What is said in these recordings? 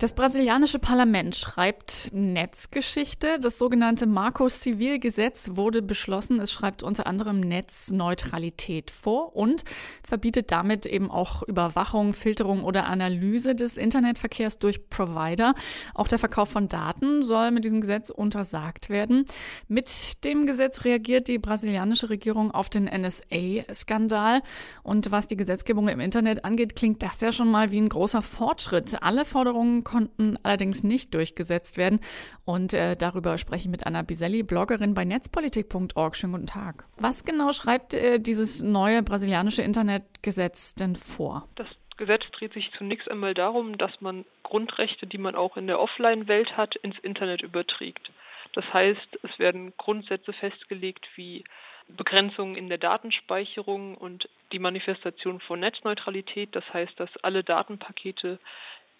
Das brasilianische Parlament schreibt Netzgeschichte. Das sogenannte Marco-Civil-Gesetz wurde beschlossen. Es schreibt unter anderem Netzneutralität vor und verbietet damit eben auch Überwachung, Filterung oder Analyse des Internetverkehrs durch Provider. Auch der Verkauf von Daten soll mit diesem Gesetz untersagt werden. Mit dem Gesetz reagiert die brasilianische Regierung auf den NSA-Skandal. Und was die Gesetzgebung im Internet angeht, klingt das ja schon mal wie ein großer Fortschritt. Alle Forderungen konnten allerdings nicht durchgesetzt werden. Und äh, darüber spreche ich mit Anna Biselli, Bloggerin bei netzpolitik.org. Schönen guten Tag. Was genau schreibt äh, dieses neue brasilianische Internetgesetz denn vor? Das Gesetz dreht sich zunächst einmal darum, dass man Grundrechte, die man auch in der Offline-Welt hat, ins Internet überträgt. Das heißt, es werden Grundsätze festgelegt wie Begrenzungen in der Datenspeicherung und die Manifestation von Netzneutralität. Das heißt, dass alle Datenpakete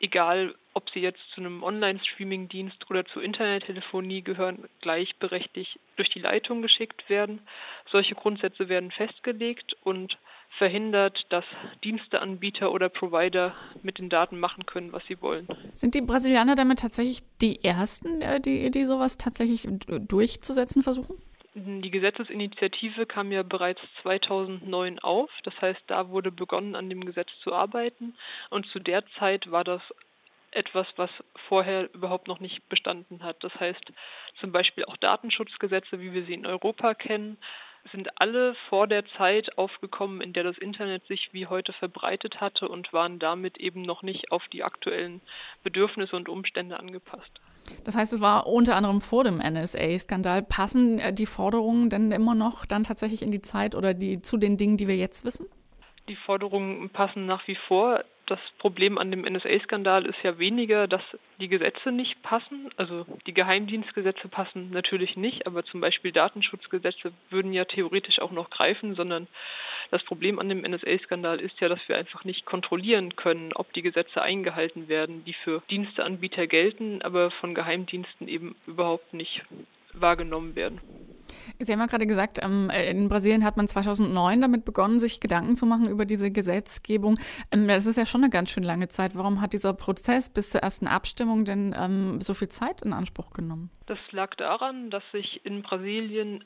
egal ob sie jetzt zu einem Online-Streaming-Dienst oder zur Internettelefonie gehören, gleichberechtigt durch die Leitung geschickt werden. Solche Grundsätze werden festgelegt und verhindert, dass Diensteanbieter oder Provider mit den Daten machen können, was sie wollen. Sind die Brasilianer damit tatsächlich die Ersten, äh, die, die sowas tatsächlich durchzusetzen versuchen? Die Gesetzesinitiative kam ja bereits 2009 auf. Das heißt, da wurde begonnen, an dem Gesetz zu arbeiten. Und zu der Zeit war das etwas, was vorher überhaupt noch nicht bestanden hat. Das heißt, zum Beispiel auch Datenschutzgesetze, wie wir sie in Europa kennen, sind alle vor der Zeit aufgekommen, in der das Internet sich wie heute verbreitet hatte und waren damit eben noch nicht auf die aktuellen Bedürfnisse und Umstände angepasst. Das heißt, es war unter anderem vor dem NSA-Skandal. Passen äh, die Forderungen denn immer noch dann tatsächlich in die Zeit oder die, zu den Dingen, die wir jetzt wissen? Die Forderungen passen nach wie vor. Das Problem an dem NSA-Skandal ist ja weniger, dass die Gesetze nicht passen. Also die Geheimdienstgesetze passen natürlich nicht, aber zum Beispiel Datenschutzgesetze würden ja theoretisch auch noch greifen, sondern das Problem an dem NSA-Skandal ist ja, dass wir einfach nicht kontrollieren können, ob die Gesetze eingehalten werden, die für Diensteanbieter gelten, aber von Geheimdiensten eben überhaupt nicht wahrgenommen werden. Sie haben ja gerade gesagt, ähm, in Brasilien hat man 2009 damit begonnen, sich Gedanken zu machen über diese Gesetzgebung. Ähm, das ist ja schon eine ganz schön lange Zeit. Warum hat dieser Prozess bis zur ersten Abstimmung denn ähm, so viel Zeit in Anspruch genommen? Das lag daran, dass sich in Brasilien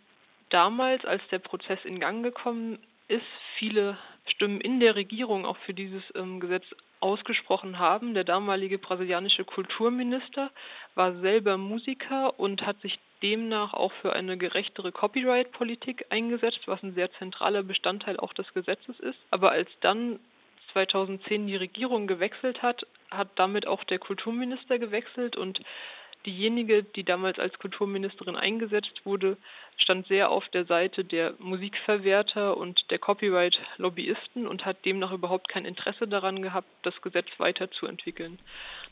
damals, als der Prozess in Gang gekommen ist, viele Stimmen in der Regierung auch für dieses Gesetz ausgesprochen haben. Der damalige brasilianische Kulturminister war selber Musiker und hat sich demnach auch für eine gerechtere Copyright-Politik eingesetzt, was ein sehr zentraler Bestandteil auch des Gesetzes ist. Aber als dann 2010 die Regierung gewechselt hat, hat damit auch der Kulturminister gewechselt und diejenige, die damals als Kulturministerin eingesetzt wurde, stand sehr auf der Seite der Musikverwerter und der Copyright-Lobbyisten und hat demnach überhaupt kein Interesse daran gehabt, das Gesetz weiterzuentwickeln.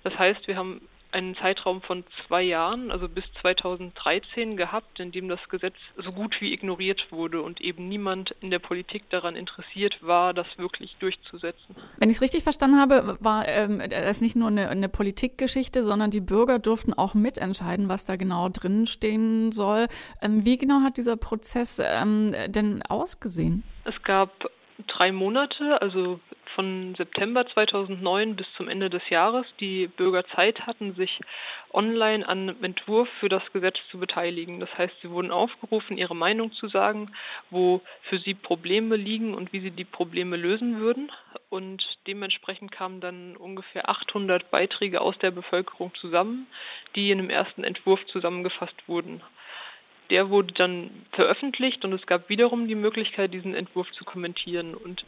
Das heißt, wir haben einen Zeitraum von zwei Jahren, also bis 2013 gehabt, in dem das Gesetz so gut wie ignoriert wurde und eben niemand in der Politik daran interessiert war, das wirklich durchzusetzen. Wenn ich es richtig verstanden habe, war ähm, es nicht nur eine, eine Politikgeschichte, sondern die Bürger durften auch mitentscheiden, was da genau drin stehen soll. Ähm, wie genau hat dieser Prozess ähm, denn ausgesehen? Es gab drei Monate, also von September 2009 bis zum Ende des Jahres die Bürger Zeit hatten, sich online an Entwurf für das Gesetz zu beteiligen. Das heißt, sie wurden aufgerufen, ihre Meinung zu sagen, wo für sie Probleme liegen und wie sie die Probleme lösen würden. Und dementsprechend kamen dann ungefähr 800 Beiträge aus der Bevölkerung zusammen, die in einem ersten Entwurf zusammengefasst wurden. Der wurde dann veröffentlicht und es gab wiederum die Möglichkeit, diesen Entwurf zu kommentieren. Und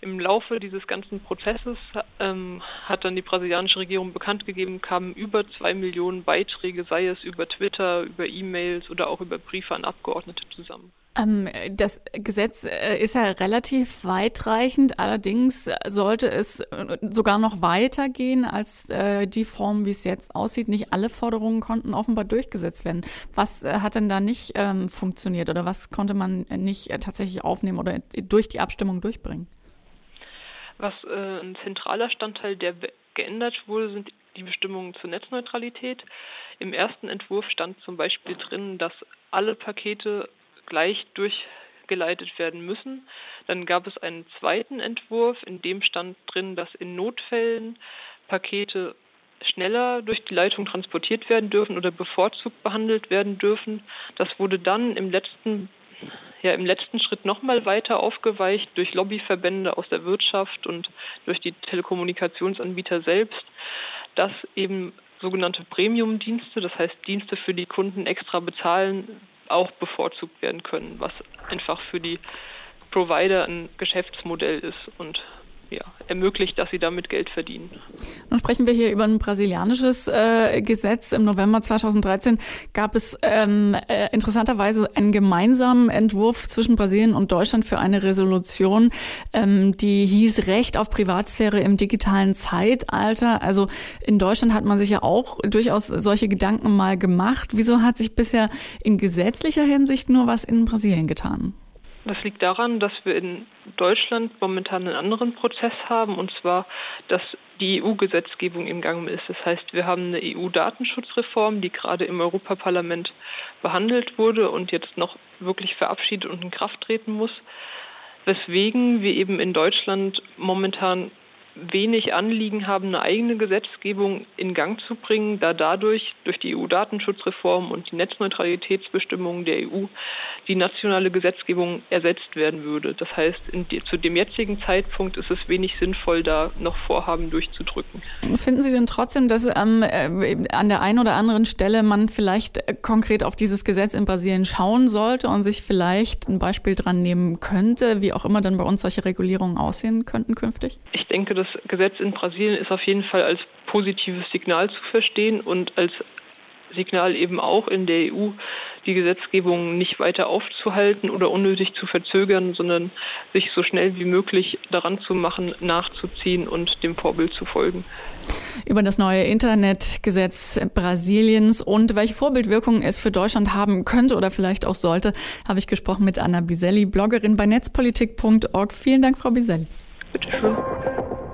im Laufe dieses ganzen Prozesses ähm, hat dann die brasilianische Regierung bekannt gegeben, kamen über zwei Millionen Beiträge, sei es über Twitter, über E-Mails oder auch über Briefe an Abgeordnete zusammen. Ähm, das Gesetz äh, ist ja relativ weitreichend, allerdings sollte es äh, sogar noch weitergehen als äh, die Form, wie es jetzt aussieht. Nicht alle Forderungen konnten offenbar durchgesetzt werden. Was hat denn da nicht ähm, funktioniert oder was konnte man nicht tatsächlich aufnehmen oder durch die Abstimmung durchbringen? Was äh, ein zentraler Standteil, der geändert wurde, sind die Bestimmungen zur Netzneutralität. Im ersten Entwurf stand zum Beispiel drin, dass alle Pakete gleich durch abgeleitet werden müssen. Dann gab es einen zweiten Entwurf, in dem stand drin, dass in Notfällen Pakete schneller durch die Leitung transportiert werden dürfen oder bevorzugt behandelt werden dürfen. Das wurde dann im letzten, ja, im letzten Schritt nochmal weiter aufgeweicht durch Lobbyverbände aus der Wirtschaft und durch die Telekommunikationsanbieter selbst, dass eben sogenannte Premium-Dienste, das heißt Dienste für die Kunden extra bezahlen, auch bevorzugt werden können, was einfach für die Provider ein Geschäftsmodell ist und ja, ermöglicht, dass sie damit Geld verdienen. Nun sprechen wir hier über ein brasilianisches äh, Gesetz. Im November 2013 gab es ähm, äh, interessanterweise einen gemeinsamen Entwurf zwischen Brasilien und Deutschland für eine Resolution, ähm, die hieß Recht auf Privatsphäre im digitalen Zeitalter. Also in Deutschland hat man sich ja auch durchaus solche Gedanken mal gemacht. Wieso hat sich bisher in gesetzlicher Hinsicht nur was in Brasilien getan? Das liegt daran, dass wir in Deutschland momentan einen anderen Prozess haben, und zwar, dass die EU-Gesetzgebung im Gang ist. Das heißt, wir haben eine EU-Datenschutzreform, die gerade im Europaparlament behandelt wurde und jetzt noch wirklich verabschiedet und in Kraft treten muss, weswegen wir eben in Deutschland momentan wenig Anliegen haben, eine eigene Gesetzgebung in Gang zu bringen, da dadurch durch die EU-Datenschutzreform und die Netzneutralitätsbestimmungen der EU die nationale Gesetzgebung ersetzt werden würde. Das heißt, die, zu dem jetzigen Zeitpunkt ist es wenig sinnvoll, da noch Vorhaben durchzudrücken. Finden Sie denn trotzdem, dass ähm, äh, an der einen oder anderen Stelle man vielleicht konkret auf dieses Gesetz in Brasilien schauen sollte und sich vielleicht ein Beispiel dran nehmen könnte, wie auch immer dann bei uns solche Regulierungen aussehen könnten künftig? Ich denke, das Gesetz in Brasilien ist auf jeden Fall als positives Signal zu verstehen und als Signal eben auch in der EU, die Gesetzgebung nicht weiter aufzuhalten oder unnötig zu verzögern, sondern sich so schnell wie möglich daran zu machen, nachzuziehen und dem Vorbild zu folgen. Über das neue Internetgesetz Brasiliens und welche Vorbildwirkungen es für Deutschland haben könnte oder vielleicht auch sollte, habe ich gesprochen mit Anna Biselli, Bloggerin bei netzpolitik.org. Vielen Dank, Frau Biselli. Bitte schön.